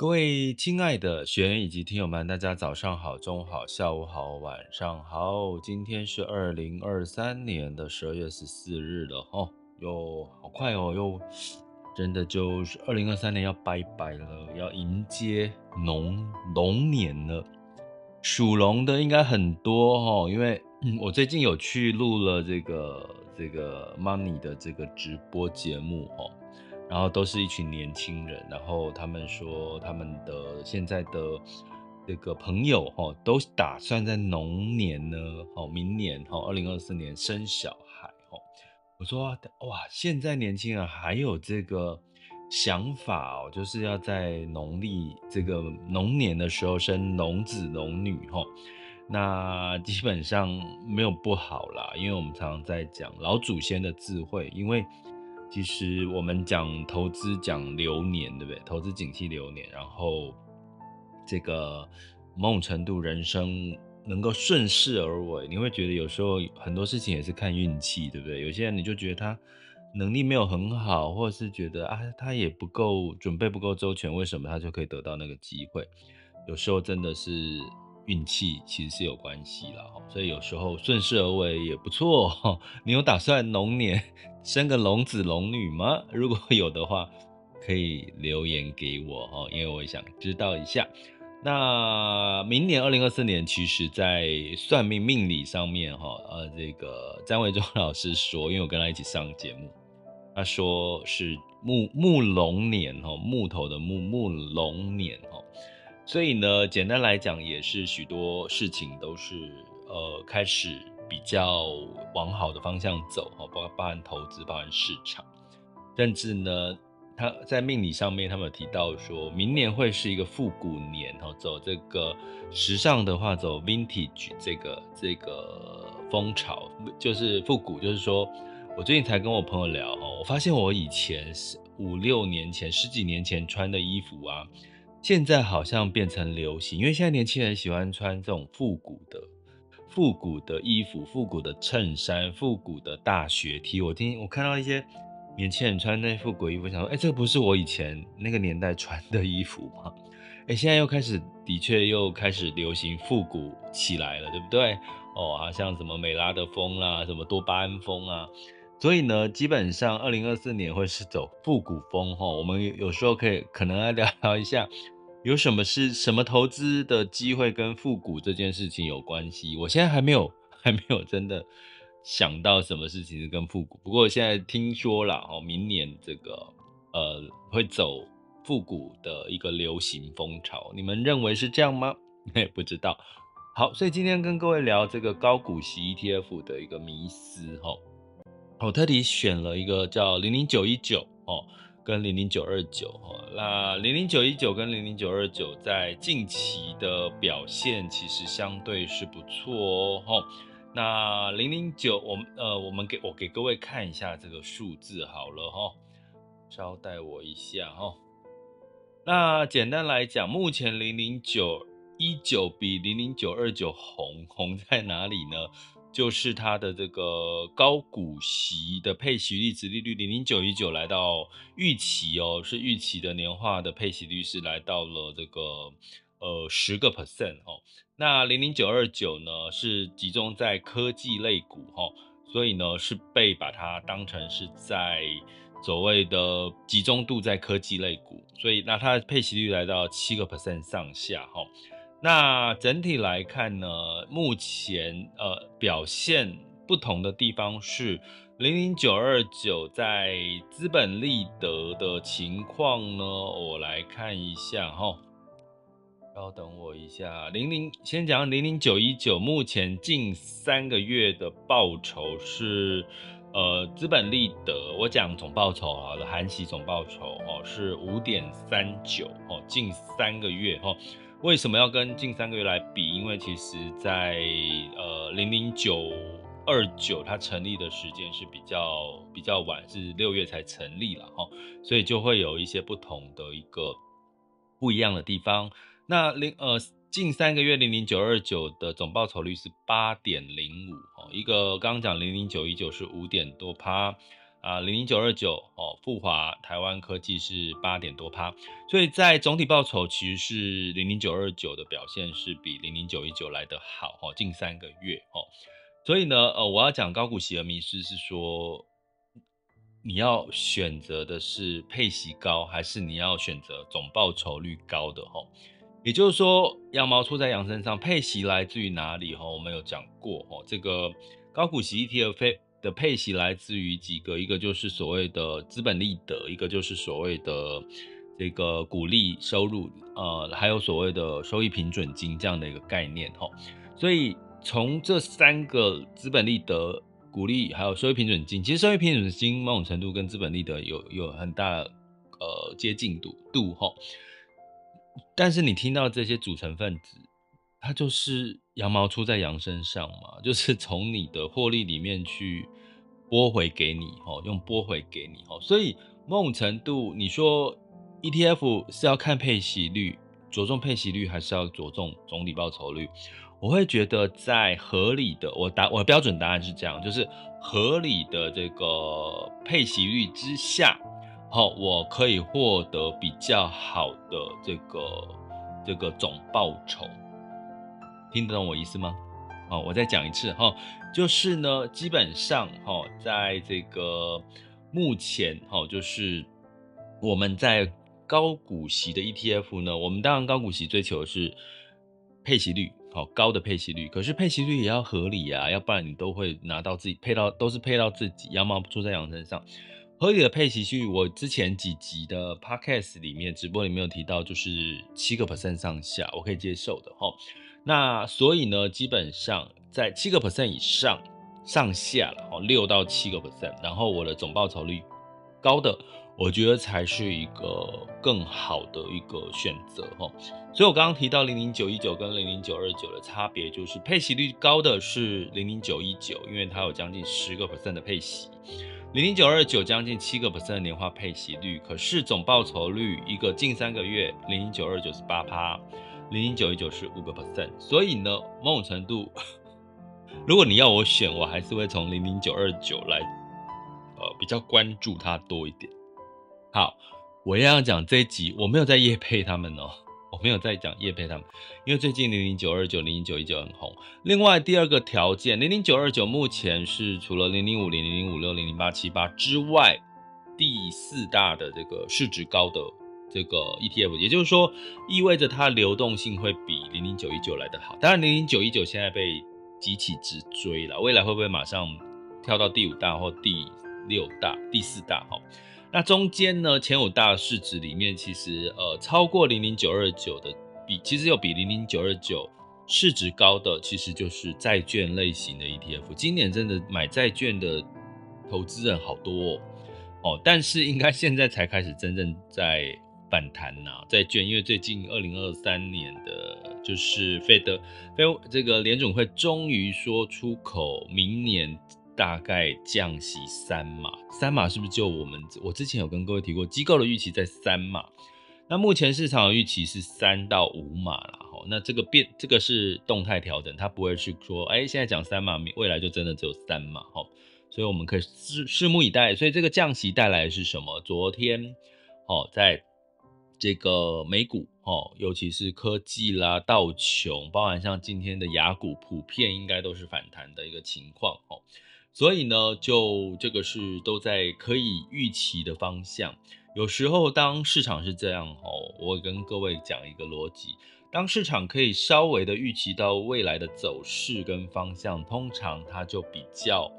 各位亲爱的学员以及听友们，大家早上好、中午好、下午好、晚上好。今天是二零二三年的十二月十四日了，哦，哟，好快哦，又真的就是二零二三年要拜拜了，要迎接龙龙年了。属龙的应该很多哦，因为我最近有去录了这个这个 Money 的这个直播节目哦。然后都是一群年轻人，然后他们说他们的现在的这个朋友哈，都打算在龙年呢，哦，明年哈，二零二四年生小孩哦。我说哇，现在年轻人还有这个想法哦，就是要在农历这个龙年的时候生龙子龙女哈。那基本上没有不好啦，因为我们常常在讲老祖先的智慧，因为。其实我们讲投资讲流年，对不对？投资景气流年，然后这个某种程度人生能够顺势而为，你会觉得有时候很多事情也是看运气，对不对？有些人你就觉得他能力没有很好，或者是觉得啊他也不够准备不够周全，为什么他就可以得到那个机会？有时候真的是。运气其实是有关系啦，所以有时候顺势而为也不错。你有打算龙年 生个龙子龙女吗？如果 有的话，可以留言给我哈，因为我想知道一下。那明年二零二四年，其实在算命命理上面哈，呃，这个詹维忠老师说，因为我跟他一起上节目，他说是木木龙年哈，木头的木木龙年哈。所以呢，简单来讲，也是许多事情都是呃开始比较往好的方向走哈，包包含投资，包含市场，甚至呢，他在命理上面，他们有提到说，明年会是一个复古年，走这个时尚的话，走 vintage 这个这个风潮，就是复古，就是说我最近才跟我朋友聊哈，我发现我以前五六年前、十几年前穿的衣服啊。现在好像变成流行，因为现在年轻人喜欢穿这种复古的、复古的衣服、复古的衬衫、复古的大学 T。我听我看到一些年轻人穿那复古衣服，想说，哎、欸，这个不是我以前那个年代穿的衣服吗？哎、欸，现在又开始，的确又开始流行复古起来了，对不对？哦，啊，像什么美拉德风啦，什么多巴胺风啊。所以呢，基本上二零二四年会是走复古风哈。我们有时候可以可能来聊聊一下，有什么是什么投资的机会跟复古这件事情有关系。我现在还没有还没有真的想到什么事情是跟复古。不过现在听说了哦，明年这个呃会走复古的一个流行风潮。你们认为是这样吗？也不知道。好，所以今天跟各位聊这个高股息 ETF 的一个迷思哈。我特地选了一个叫零零九一九哦，跟零零九二九哦。那零零九一九跟零零九二九在近期的表现其实相对是不错哦。那零零九，我们呃，我们给我给各位看一下这个数字好了哈，稍待我一下哈。那简单来讲，目前零零九一九比零零九二九红红在哪里呢？就是它的这个高股息的配息率，殖利率零零九一九来到预期哦，是预期的年化的配息率是来到了这个呃十个 percent 哦。那零零九二九呢是集中在科技类股哈，所以呢是被把它当成是在所谓的集中度在科技类股，所以那它的配息率来到七个 percent 上下哈。那整体来看呢，目前呃表现不同的地方是，零零九二九在资本利得的情况呢，我来看一下哈。稍等我一下，零零先讲零零九一九，目前近三个月的报酬是。呃，资本利得，我讲总报酬好了，含息总报酬哦是五点三九哦，近三个月哦，为什么要跟近三个月来比？因为其实在呃零零九二九它成立的时间是比较比较晚，是六月才成立了哈，所以就会有一些不同的一个不一样的地方。那零呃。近三个月零零九二九的总报酬率是八点零五哦，一个刚刚讲零零九一九是五点多趴啊，零零九二九哦，富华台湾科技是八点多趴，所以在总体报酬其实是零零九二九的表现是比零零九一九来得好哦，近三个月哦，所以呢呃我要讲高股息的迷失是说，你要选择的是配息高，还是你要选择总报酬率高的哦？也就是说，羊毛出在羊身上，配息来自于哪里？哈，我们有讲过，哈，这个高股息 ETF 的配息来自于几个，一个就是所谓的资本利得，一个就是所谓的这个股利收入，呃，还有所谓的收益平准金这样的一个概念，哈。所以从这三个资本利得、股利还有收益平准金，其实收益平准金某种程度跟资本利得有有很大呃接近度度，哈。但是你听到这些组成分子，它就是羊毛出在羊身上嘛，就是从你的获利里面去拨回给你，吼，用拨回给你，吼，所以某种程度，你说 ETF 是要看配息率，着重配息率，还是要着重总体报酬率？我会觉得在合理的，我答我的标准答案是这样，就是合理的这个配息率之下。好，我可以获得比较好的这个这个总报酬，听得懂我意思吗？好，我再讲一次哈，就是呢，基本上哈，在这个目前哈，就是我们在高股息的 ETF 呢，我们当然高股息追求的是配息率，好高的配息率，可是配息率也要合理啊，要不然你都会拿到自己配到，都是配到自己，羊毛出在羊身上。合理的配息率，我之前几集的 podcast 里面直播里面有提到，就是七个 percent 上下，我可以接受的哈。那所以呢，基本上在七个 percent 以上上下了哈，六到七个 percent，然后我的总报酬率高的，我觉得才是一个更好的一个选择哈。所以我刚刚提到零零九一九跟零零九二九的差别，就是配息率高的是零零九一九，因为它有将近十个 percent 的配息。零零九二九将近七个 percent 的年化配息率，可是总报酬率一个近三个月零零九二九是八趴，零零九一九是五个 percent，所以呢，某种程度，如果你要我选，我还是会从零零九二九来，呃，比较关注它多一点。好，我要讲这一集，我没有在夜配他们哦。我没有在讲夜配他们，因为最近零零九二九、零零九一九很红。另外第二个条件，零零九二九目前是除了零零五零、零零五六、零零八七八之外，第四大的这个市值高的这个 ETF，也就是说，意味着它流动性会比零零九一九来得好。当然，零零九一九现在被急起直追了，未来会不会马上跳到第五大或第六大、第四大？哈。那中间呢，前五大市值里面，其实呃超过零零九二九的比，其实有比零零九二九市值高的，其实就是债券类型的 ETF。今年真的买债券的投资人好多哦，哦，但是应该现在才开始真正在反弹呐，债券，因为最近二零二三年的就是费德费这个联总会终于说出口，明年。大概降息三码，三码是不是就我们？我之前有跟各位提过，机构的预期在三码，那目前市场的预期是三到五码了。哈，那这个变，这个是动态调整，它不会是说，哎、欸，现在讲三码，未来就真的只有三码。哈，所以我们可以拭拭目以待。所以这个降息带来的是什么？昨天，哦，在这个美股，哦，尤其是科技啦、道琼，包含像今天的雅股，普遍应该都是反弹的一个情况。哦。所以呢，就这个是都在可以预期的方向。有时候当市场是这样哦，我跟各位讲一个逻辑：当市场可以稍微的预期到未来的走势跟方向，通常它就比较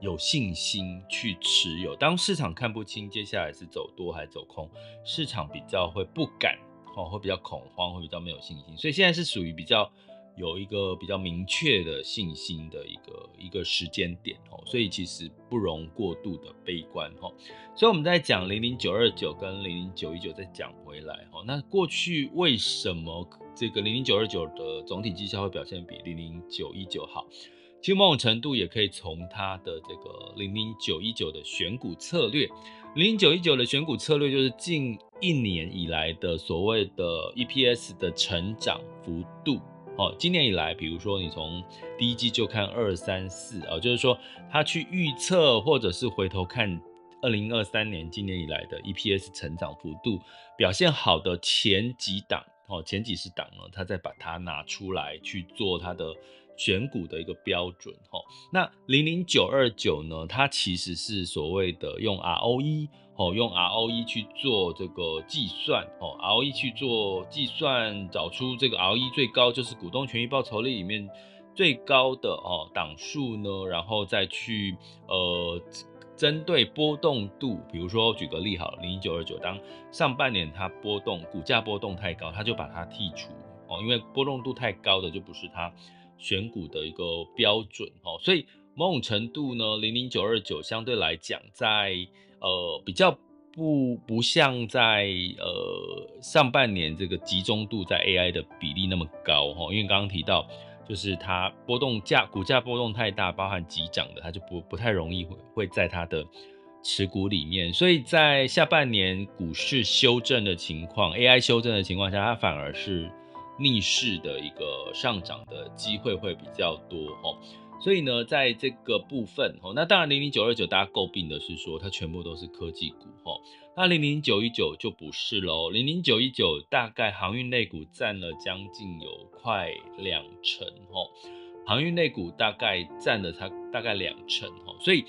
有信心去持有。当市场看不清接下来是走多还是走空，市场比较会不敢，哦，会比较恐慌，会比较没有信心。所以现在是属于比较。有一个比较明确的信心的一个一个时间点哦，所以其实不容过度的悲观哦。所以我们在讲零零九二九跟零零九一九再讲回来哦，那过去为什么这个零零九二九的总体绩效会表现比零零九一九好？其实某种程度也可以从它的这个零零九一九的选股策略，零零九一九的选股策略就是近一年以来的所谓的 EPS 的成长幅度。哦，今年以来，比如说你从第一季就看二三四啊，就是说他去预测，或者是回头看二零二三年今年以来的 EPS 成长幅度表现好的前几档哦，前几十档呢，他再把它拿出来去做他的选股的一个标准哈。那零零九二九呢，它其实是所谓的用 ROE。哦，用 ROE 去做这个计算，哦，ROE 去做计算，找出这个 ROE 最高就是股东权益报酬率里面最高的哦档数呢，然后再去呃针对波动度，比如说举个例好，零零九二九当上半年它波动股价波动太高，它就把它剔除哦，因为波动度太高的就不是它选股的一个标准哦，所以某种程度呢，零零九二九相对来讲在呃，比较不不像在呃上半年这个集中度在 AI 的比例那么高哈，因为刚刚提到就是它波动价股价波动太大，包含急涨的，它就不不太容易会会在它的持股里面，所以在下半年股市修正的情况，AI 修正的情况下，它反而是逆势的一个上涨的机会会比较多哦。所以呢，在这个部分哦，那当然零零九二九大家诟病的是说它全部都是科技股哈，那零零九一九就不是喽，零零九一九大概航运类股占了将近有快两成哦，航运类股大概占了它大概两成哈，所以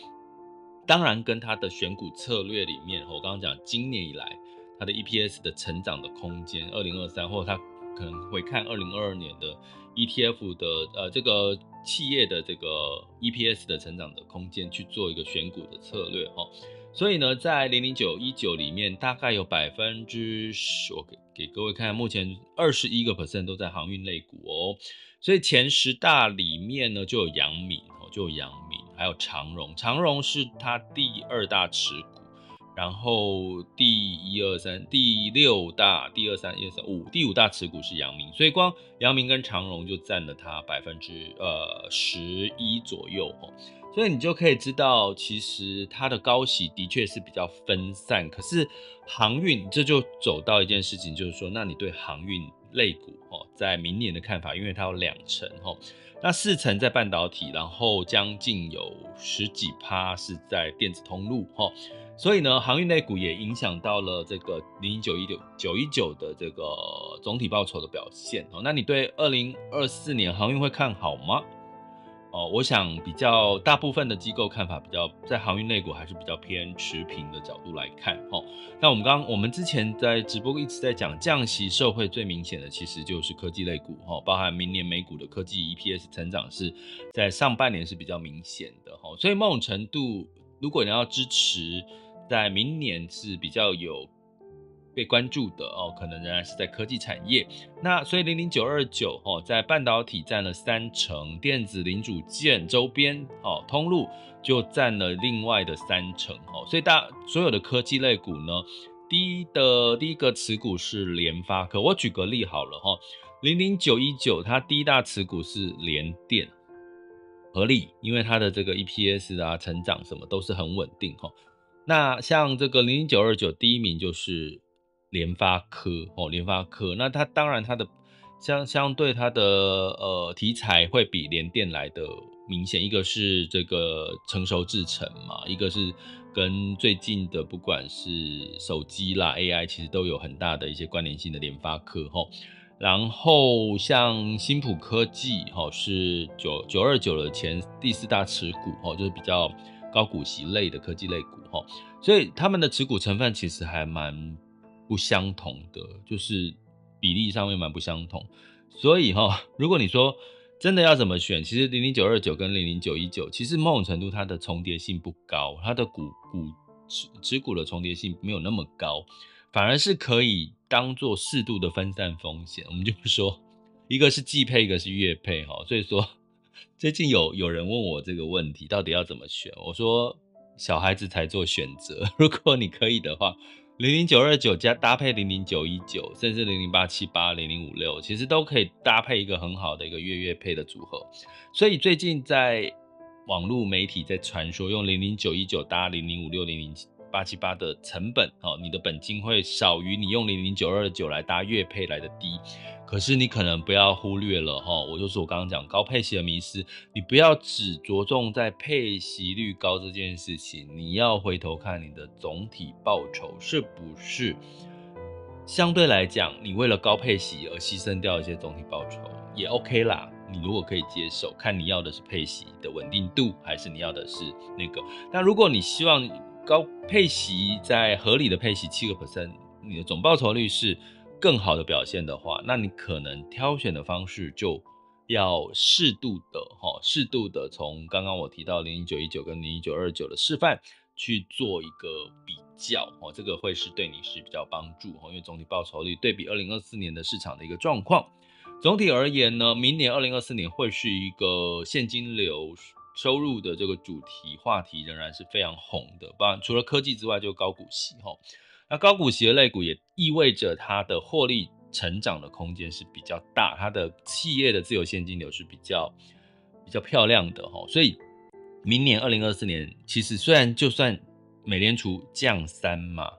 当然跟它的选股策略里面，我刚刚讲今年以来它的 EPS 的成长的空间，二零二三或者它可能会看二零二二年的 ETF 的呃这个。企业的这个 EPS 的成长的空间去做一个选股的策略哦，所以呢，在零零九一九里面，大概有百分之十，我给给各位看，目前二十一个 percent 都在航运类股哦，所以前十大里面呢就有阳明哦，就有阳明，还有长荣，长荣是它第二大持股。然后第一二三第六大第二三一二三五第五大持股是阳明，所以光阳明跟长荣就占了它百分之呃十一左右哦，所以你就可以知道，其实它的高息的确是比较分散。可是航运这就走到一件事情，就是说，那你对航运类股哦，在明年的看法，因为它有两成哦，那四成在半导体，然后将近有十几趴是在电子通路哦。所以呢，航运类股也影响到了这个零九一九九一九的这个总体报酬的表现哦。那你对二零二四年航运会看好吗？哦，我想比较大部分的机构看法比较在航运类股还是比较偏持平的角度来看哦。那我们刚我们之前在直播一直在讲降息社会最明显的其实就是科技类股哈，包含明年美股的科技 EPS 成长是在上半年是比较明显的哈。所以某种程度，如果你要支持。在明年是比较有被关注的哦，可能仍然是在科技产业。那所以零零九二九哦，在半导体占了三成，电子零组件周边哦，通路就占了另外的三成哦。所以大所有的科技类股呢，第一的第一个持股是联发科。我举个例好了哈，零零九一九它第一大持股是联电，合理，因为它的这个 EPS 啊、成长什么都是很稳定哈。那像这个零零九二九第一名就是联发科哦，联发科，那它当然它的相相对它的呃题材会比联电来的明显，一个是这个成熟制程嘛，一个是跟最近的不管是手机啦 AI 其实都有很大的一些关联性的联发科吼，然后像新普科技吼是九九二九的前第四大持股哦，就是比较。高股息类的科技类股哈，所以他们的持股成分其实还蛮不相同的，就是比例上面蛮不相同。所以哈，如果你说真的要怎么选？其实零零九二九跟零零九一九，其实某种程度它的重叠性不高，它的股股持持股的重叠性没有那么高，反而是可以当做适度的分散风险。我们就说，一个是季配，一个是月配，哈，所以说最近有有人问我这个问题，到底要怎么选？我说小孩子才做选择，如果你可以的话。零零九二九加搭配零零九一九，甚至零零八七八、零零五六，其实都可以搭配一个很好的一个月月配的组合。所以最近在网络媒体在传说用零零九一九搭零零五六、零零八七八的成本，哦，你的本金会少于你用零零九二九来搭月配来的低。可是你可能不要忽略了哈，我就是我刚刚讲高配息的迷失，你不要只着重在配息率高这件事情，你要回头看你的总体报酬是不是相对来讲，你为了高配息而牺牲掉一些总体报酬也 OK 啦。你如果可以接受，看你要的是配息的稳定度，还是你要的是那个。但如果你希望高配息在合理的配息七个 percent，你的总报酬率是。更好的表现的话，那你可能挑选的方式就要适度的哈，适度的从刚刚我提到零一九一九跟零一九二九的示范去做一个比较哦，这个会是对你是比较帮助哦，因为总体报酬率对比二零二四年的市场的一个状况，总体而言呢，明年二零二四年会是一个现金流收入的这个主题话题仍然是非常红的，不然除了科技之外，就高股息哈。那高股息的类股也意味着它的获利成长的空间是比较大，它的企业的自由现金流是比较比较漂亮的哈，所以明年二零二四年，其实虽然就算美联储降三嘛，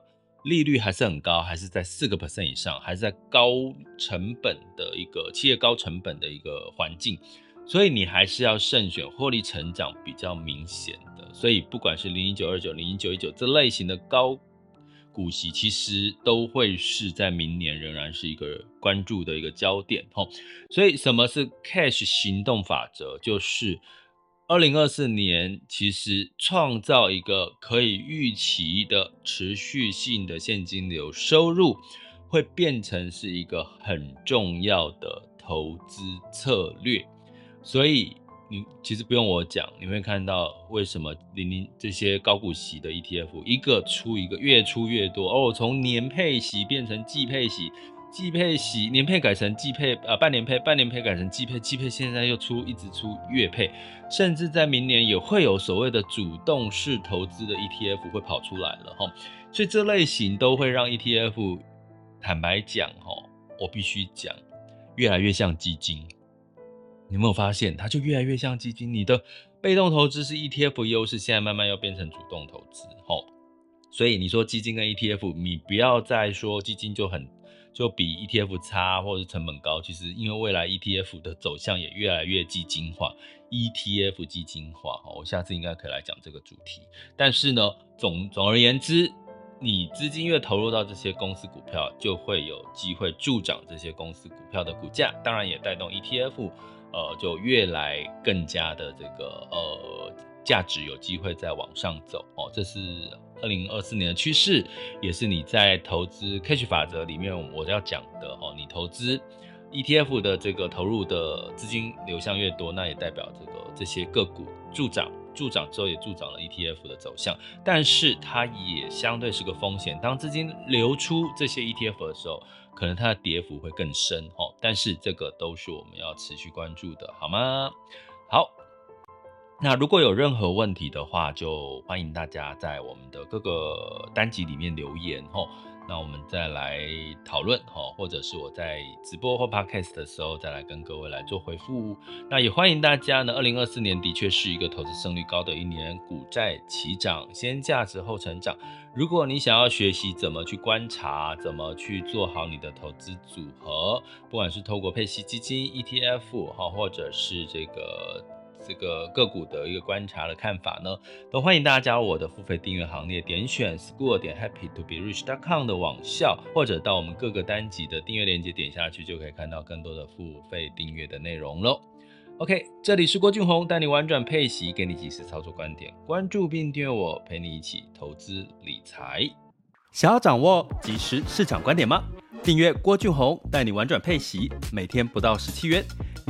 利率还是很高，还是在四个 percent 以上，还是在高成本的一个企业高成本的一个环境，所以你还是要慎选获利成长比较明显的，所以不管是零零九二九、零零九一九这类型的高。股息其实都会是在明年仍然是一个关注的一个焦点吼，所以什么是 cash 行动法则？就是二零二四年其实创造一个可以预期的持续性的现金流收入，会变成是一个很重要的投资策略，所以。你其实不用我讲，你会看到为什么零零这些高股息的 ETF 一个出一个越出越多哦，从年配息变成季配息，季配息年配改成季配，呃半年配，半年配改成季配，季配现在又出一直出月配，甚至在明年也会有所谓的主动式投资的 ETF 会跑出来了哈，所以这类型都会让 ETF 坦白讲哈，我必须讲越来越像基金。你有没有发现，它就越来越像基金？你的被动投资是 ETF 优势，现在慢慢要变成主动投资，吼。所以你说基金跟 ETF，你不要再说基金就很就比 ETF 差，或者是成本高。其实因为未来 ETF 的走向也越来越基金化，ETF 基金化，我下次应该可以来讲这个主题。但是呢，总总而言之，你资金越投入到这些公司股票，就会有机会助长这些公司股票的股价，当然也带动 ETF。呃，就越来更加的这个呃价值有机会再往上走哦，这是二零二四年的趋势，也是你在投资 cash 法则里面我要讲的哦。你投资 ETF 的这个投入的资金流向越多，那也代表这个这些个股助涨，助涨之后也助长了 ETF 的走向，但是它也相对是个风险，当资金流出这些 ETF 的时候。可能它的跌幅会更深哦，但是这个都是我们要持续关注的，好吗？好，那如果有任何问题的话，就欢迎大家在我们的各个单集里面留言哦。那我们再来讨论哈，或者是我在直播或 podcast 的时候再来跟各位来做回复。那也欢迎大家呢，二零二四年的确是一个投资胜率高的一年，股债齐涨，先价值后成长。如果你想要学习怎么去观察，怎么去做好你的投资组合，不管是透过配息基金、ETF 哈，或者是这个。这个个股的一个观察的看法呢，都欢迎大家加入我的付费订阅行列，点选 school 点 happy to be rich dot com 的网校，或者到我们各个单集的订阅链接点下去，就可以看到更多的付费订阅的内容喽。OK，这里是郭俊宏，带你玩转配息，给你及时操作观点，关注并订阅我，陪你一起投资理财。想要掌握即时市场观点吗？订阅郭俊宏，带你玩转配息，每天不到十七元。